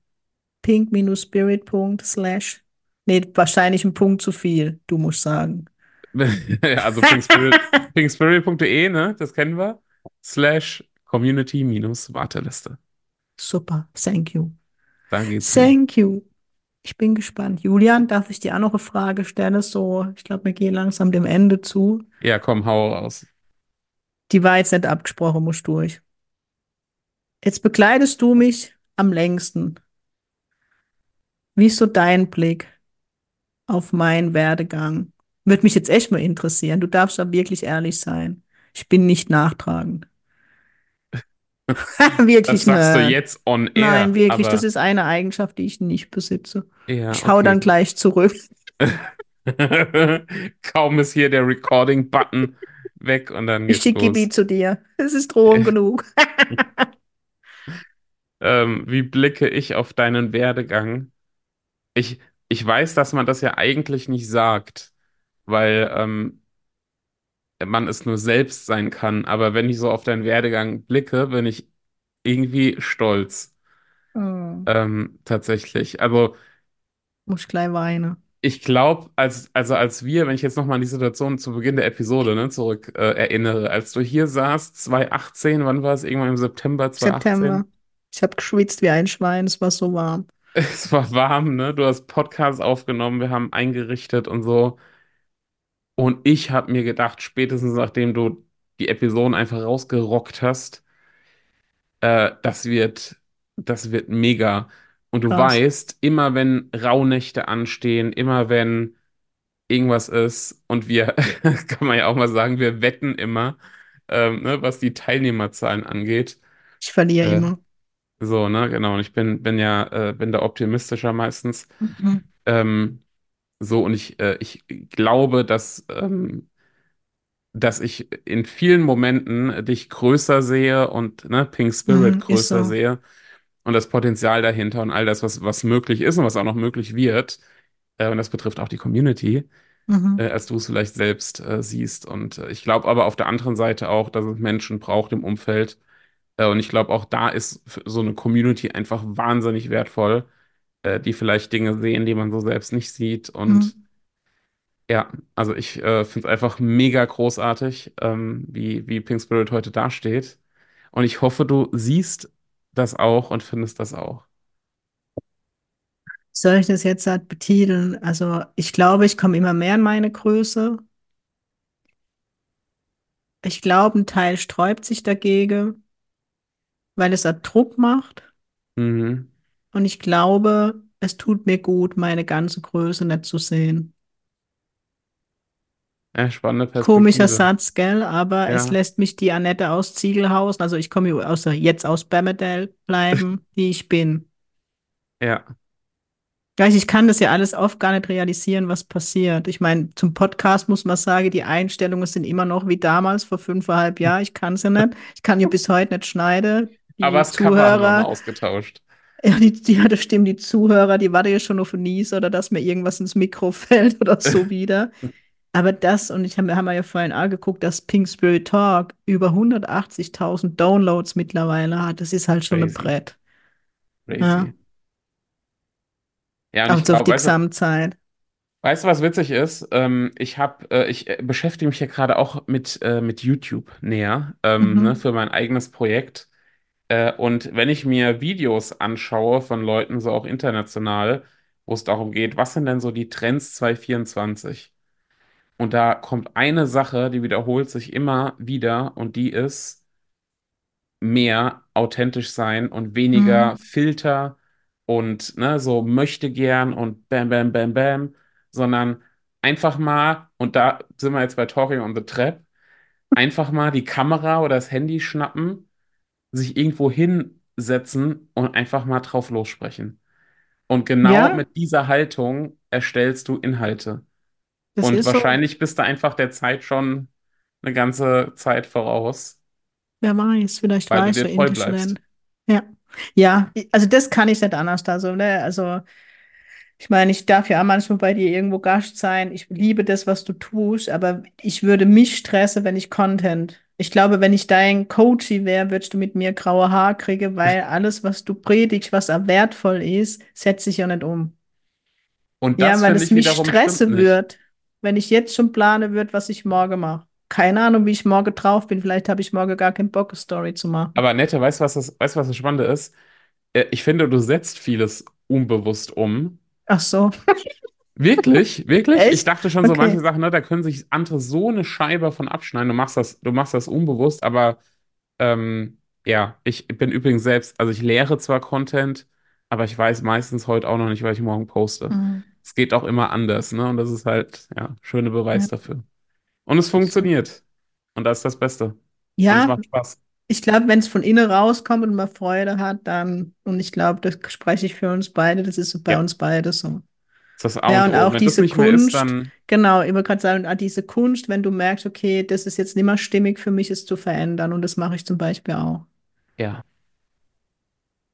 Nee, wahrscheinlich ein Punkt zu viel, du musst sagen. Also pinkspirit, pinkspirit.de, ne? Das kennen wir. Slash Community minus Warteliste. Super, thank you. Da geht's. Thank you. Ich bin gespannt. Julian, darf ich dir auch noch eine Frage stellen? So, ich glaube, wir gehen langsam dem Ende zu. Ja, komm, hau raus. Die war jetzt nicht abgesprochen, muss durch. Jetzt begleitest du mich am längsten. Wie ist so dein Blick auf meinen Werdegang? Würde mich jetzt echt mal interessieren. Du darfst da wirklich ehrlich sein. Ich bin nicht nachtragend. Wirklich, Das sagst du jetzt on Nein, air, wirklich, das ist eine Eigenschaft, die ich nicht besitze. ja, Ich hau okay. dann gleich zurück. Kaum ist hier der Recording-Button weg und dann Ich schicke Gibi los. zu dir. Es ist Drohung genug. Ähm, wie blicke ich auf deinen Werdegang? Ich, ich weiß, dass man das ja eigentlich nicht sagt, weil ähm, man es nur selbst sein kann. Aber wenn ich so auf deinen Werdegang blicke, bin ich irgendwie stolz. Hm, Ähm, tatsächlich. Also muss ich gleich weinen. ich glaube, als, also als wir, wenn ich jetzt nochmal an die Situation zu Beginn der Episode ne, zurück äh, erinnere, als du hier saßt, 2018, wann war es? Irgendwann im September 2018? September. Ich habe geschwitzt wie ein Schwein, es war so warm. Es war warm, ne? Du hast Podcasts aufgenommen, wir haben eingerichtet und so. Und ich habe mir gedacht, spätestens nachdem du die Episoden einfach rausgerockt hast, äh, das wird, das wird mega. Und du Krass. weißt, immer wenn Rauhnächte anstehen, immer wenn irgendwas ist, und wir, kann man ja auch mal sagen, wir wetten immer, ähm, ne, was die Teilnehmerzahlen angeht. Ich verliere Äh, immer. so, ne, genau. Und ich bin, bin ja, äh, bin da optimistischer meistens. Mhm. Ähm, so, und ich, äh, ich glaube, dass, ähm, dass ich in vielen Momenten dich größer sehe und ne, Pink Spirit Mhm, größer so. sehe und das Potenzial dahinter und all das, was, was möglich ist und was auch noch möglich wird. Äh, und das betrifft auch die Community, Mhm. äh, als du es vielleicht selbst äh, siehst. Und äh, ich glaube aber auf der anderen Seite auch, dass es Menschen braucht im Umfeld. Äh, und ich glaube auch da ist so eine Community einfach wahnsinnig wertvoll, äh, die vielleicht Dinge sehen, die man so selbst nicht sieht und Mhm. Ja, also ich äh, finde es einfach mega großartig, ähm, wie, wie Pink Spirit heute dasteht. Und ich hoffe, du siehst das auch und findest das auch. Soll ich das jetzt halt betiteln? Also, ich glaube, ich komme immer mehr in meine Größe. Ich glaube, ein Teil sträubt sich dagegen, weil es halt Druck macht. Mhm. Und ich glaube, es tut mir gut, meine ganze Größe nicht zu sehen. Ja, spannende Komischer Perspektive. Satz, gell? Aber es Ja, lässt mich die Annette aus Ziegelhausen, also ich komme ja aus, jetzt aus Bemmerdale bleiben, die ich bin. ja, Gleich, ich kann das ja alles oft gar nicht realisieren, was passiert. Ich meine, zum Podcast muss man sagen, die Einstellungen sind immer noch wie damals, vor fünfeinhalb Jahren. Ich kann sie nicht. Ich kann ja bis heute nicht schneiden. aber Die das Cover haben wir Zuhörer, ausgetauscht. Ja, die, die, ja, das stimmt, die Zuhörer, die warten ja schon auf ein Nies oder dass mir irgendwas ins Mikro fällt oder so wieder. Aber das, und ich habe haben wir ja vorhin angeguckt, dass Pink Spirit Talk über 180.000 Downloads mittlerweile hat. Das ist halt schon ein Crazy, Brett. Ja, crazy. Ja, und ich also auf die weißt Gesamtzeit. weißt du, was witzig ist? Ähm, ich hab, äh, ich äh, beschäftige mich ja gerade auch mit, äh, mit YouTube näher, ähm, ne, Mhm. für mein eigenes Projekt. Äh, und wenn ich mir Videos anschaue von Leuten, so auch international, wo es darum geht, was sind denn so die Trends 2024? Und da kommt eine Sache, die wiederholt sich immer wieder und die ist mehr authentisch sein und weniger Mhm. Filter und ne, so möchte gern und bam, bam, bam, bam, sondern einfach mal, und da sind wir jetzt bei Talking on the Trap, einfach mal die Kamera oder das Handy schnappen sich irgendwo hinsetzen und einfach mal drauf lossprechen. Und genau Ja, mit dieser Haltung erstellst du Inhalte. das Und ist so. wahrscheinlich bist du einfach der Zeit schon eine ganze Zeit voraus, Wer weiß, vielleicht weil war du ich dir so treu indisch bleibst. lernen. Ja. Ja, also das kann ich nicht anders. Also, ne, also ich meine, ich darf ja auch manchmal bei dir irgendwo Gast sein. Ich liebe das, was du tust, aber ich würde mich stressen, wenn ich Content. Ich glaube, wenn ich dein Coachie wäre, würdest du mit mir graue Haare kriegen, weil alles, was du predigst, was auch wertvoll ist, setze ich ja nicht um. Und Ja, das weil finde es ich mich stressen wird, wenn ich jetzt schon plane wird, was ich morgen mache. Keine Ahnung, wie ich morgen drauf bin. Vielleicht habe ich morgen gar keinen Bock, eine Story zu machen. Aber Nette, weißt du, was das, weißt du, was das Spannende ist? Äh, Ich finde, du setzt vieles unbewusst um. Ach so, Wirklich, wirklich. Ich echt? dachte schon so manche Okay. Sachen, ne, da können sich andere so eine Scheibe von abschneiden. Du machst das, du machst das unbewusst, aber Ähm, ja, ich bin übrigens selbst, also ich lehre zwar Content, aber ich weiß meistens heute auch noch nicht, was ich morgen poste. Mhm. Es geht auch immer anders, ne? Und das ist halt, ja, schöner Beweis Ja, dafür. Und es funktioniert. Und das ist das Beste. Und es Ja, macht Spaß. Ich glaube, wenn es von innen rauskommt und man Freude hat, dann, und ich glaube, das spreche ich für uns beide, das ist bei Ja, uns beide so. ist das A Ja, und und auch das diese mehr ist, Kunst, dann genau, ich wollte gerade sagen, auch diese Kunst, wenn du merkst, okay, das ist jetzt nicht mehr stimmig für mich, es zu verändern. Und das mache ich zum Beispiel auch. ja,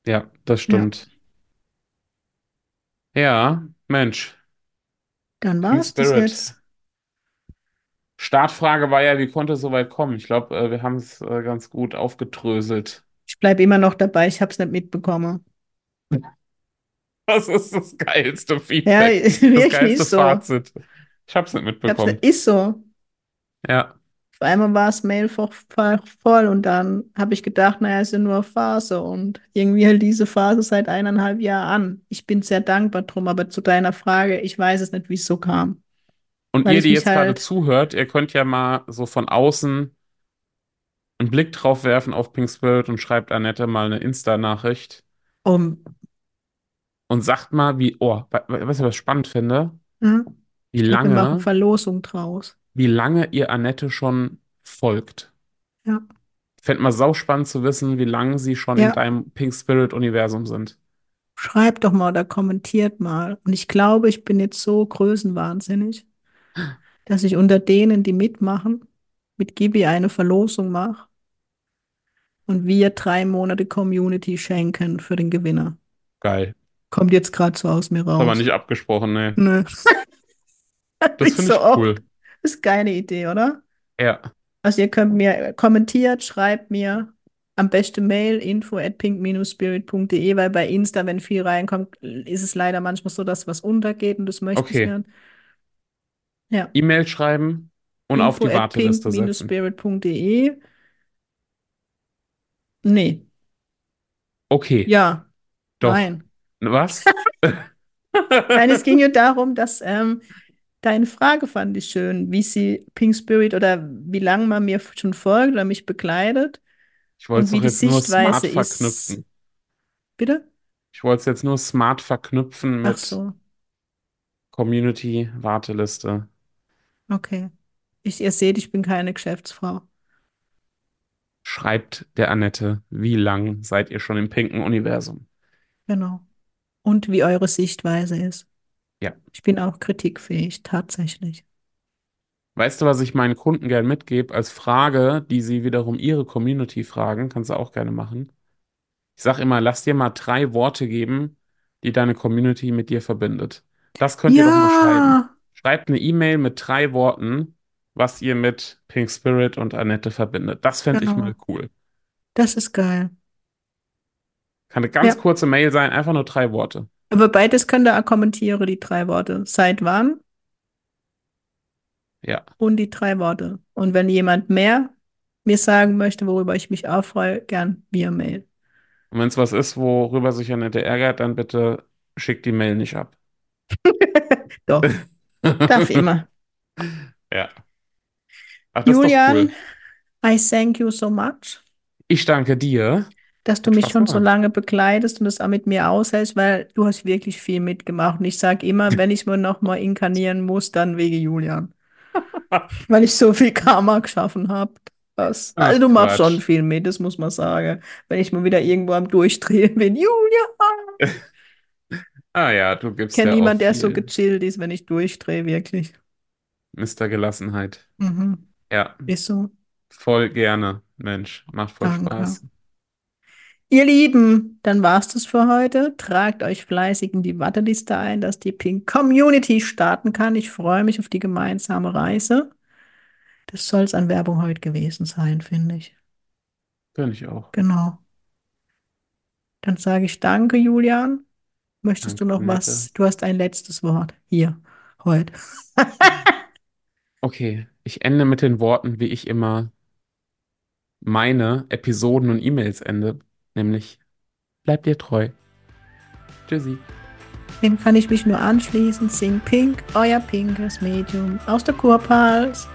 ja, das Ja, stimmt. Ja, Mensch, dann war's das jetzt. Startfrage war ja, wie konnte es so weit kommen? Ich glaube, äh, wir haben es äh, ganz gut aufgedröselt. Ich bleibe immer noch dabei, ich habe es nicht mitbekommen. Das ist das geilste Ja, Feedback, das wirklich geilste ist so. Fazit. Ich habe es nicht mitbekommen. nicht, ist so. Ja, Auf einmal war das Mailfach voll und dann habe ich gedacht, naja, ist ja nur eine Phase und irgendwie hält diese Phase seit eineinhalb Jahren an. Ich bin sehr dankbar drum, aber zu deiner Frage, ich weiß es nicht, wie es so kam, und weil ihr, die jetzt gerade halt zuhört, ihr könnt ja mal so von außen einen Blick drauf werfen auf Pink Spirit und schreibt Annette mal eine Insta-Nachricht um, und sagt mal, wie, oh, we- we- weißt du, was ich spannend finde? hm? Wie glaube, wir machen lange, Verlosung draus. wie lange ihr Annette schon folgt. Ja, Fände mal sauspannend zu wissen, wie lange sie schon in ja, deinem Pink Spirit-Universum sind. schreibt doch mal oder kommentiert mal. Und ich glaube, ich bin jetzt so größenwahnsinnig, dass ich unter denen, die mitmachen, mit Gibi eine Verlosung mache und wir drei Monate Community schenken für den Gewinner. Geil. Kommt jetzt gerade so aus mir Das haben wir raus. nicht abgesprochen, ne. Nö, Das finde so ich cool. oft. Ist keine Idee, oder? Ja, Also ihr könnt mir kommentiert, schreibt mir am besten Mail info at pink-spirit.de, weil bei Insta, wenn viel reinkommt, ist es leider manchmal so, dass was untergeht und das möchte ich okay. nicht. Ja, E-Mail schreiben und auf info die at Warteliste setzen. pink-spirit.de. Nee, Okay, ja, doch. nein. Was? Nein, es ging ja darum, dass ähm, deine Frage fand ich schön, wie sie Pink Spirit oder wie lange man mir schon folgt oder mich begleitet Ich wollte es die jetzt nur smart Sichtweise ist. verknüpfen. Bitte? Ich wollte es jetzt nur smart verknüpfen mit so, Community-Warteliste. Okay. Ich, ihr seht, ich bin keine Geschäftsfrau. Schreibt der Annette, wie lang seid ihr schon im pinken Universum? Genau. Und wie eure Sichtweise ist. Ja. Ich bin auch kritikfähig, tatsächlich. Weißt du, was ich meinen Kunden gern mitgebe als Frage, die sie wiederum ihre Community fragen? Kannst du auch gerne machen. Ich sage immer, lass dir mal drei Worte geben, die deine Community mit dir verbindet. Das könnt ihr doch mal schreiben. Schreibt eine E-Mail mit drei Worten, was ihr mit Pink Spirit und Annette verbindet. Das fände ich mal genau. cool. Das ist geil. Kann eine ganz Ja. kurze Mail sein, einfach nur drei Worte. Aber beides könnt ihr auch kommentieren, die drei Worte. Seit wann Ja. und die drei Worte. Und wenn jemand mehr mir sagen möchte, worüber ich mich auch freue, gern via Mail. Und wenn es was ist, worüber sich Annette ärgert, dann bitte schickt die Mail nicht ab. Doch, darf immer. Ja. Ach, Julian, cool. I thank you so much, Ich danke dir. dass du Hat mich schon so lange begleitest und das auch mit mir aushältst, weil du hast wirklich viel mitgemacht. Und ich sage immer, wenn ich mir noch mal inkarnieren muss, dann wegen Julian. Weil ich so viel Karma geschaffen habe. Ach, also du machst schon Quatsch. viel mit, das muss man sagen. Wenn ich mal wieder irgendwo am Durchdrehen bin, Julian! Ah ja, du gibst kenne ja auch niemanden, der so viel gechillt ist, wenn ich durchdrehe, wirklich. Mr. Gelassenheit. Mhm. Ja, Ist so. voll gerne, Mensch. Macht voll Danke. Spaß. Ihr Lieben, dann war's das für heute. Tragt euch fleißig in die Warteliste ein, dass die Pink Community starten kann. Ich freue mich auf die gemeinsame Reise. Das soll es an Werbung heute gewesen sein, finde ich. Finde ich auch. Genau. Dann sage ich danke, Julian. Möchtest du Danke, noch Annette. was? Du hast ein letztes Wort hier heute. Okay, ich ende mit den Worten, wie ich immer meine Episoden und E-Mails ende, nämlich bleib dir treu. Tschüssi. Dem kann ich mich nur anschließen. Sing Pink, euer pinkes Medium aus der Kurpals.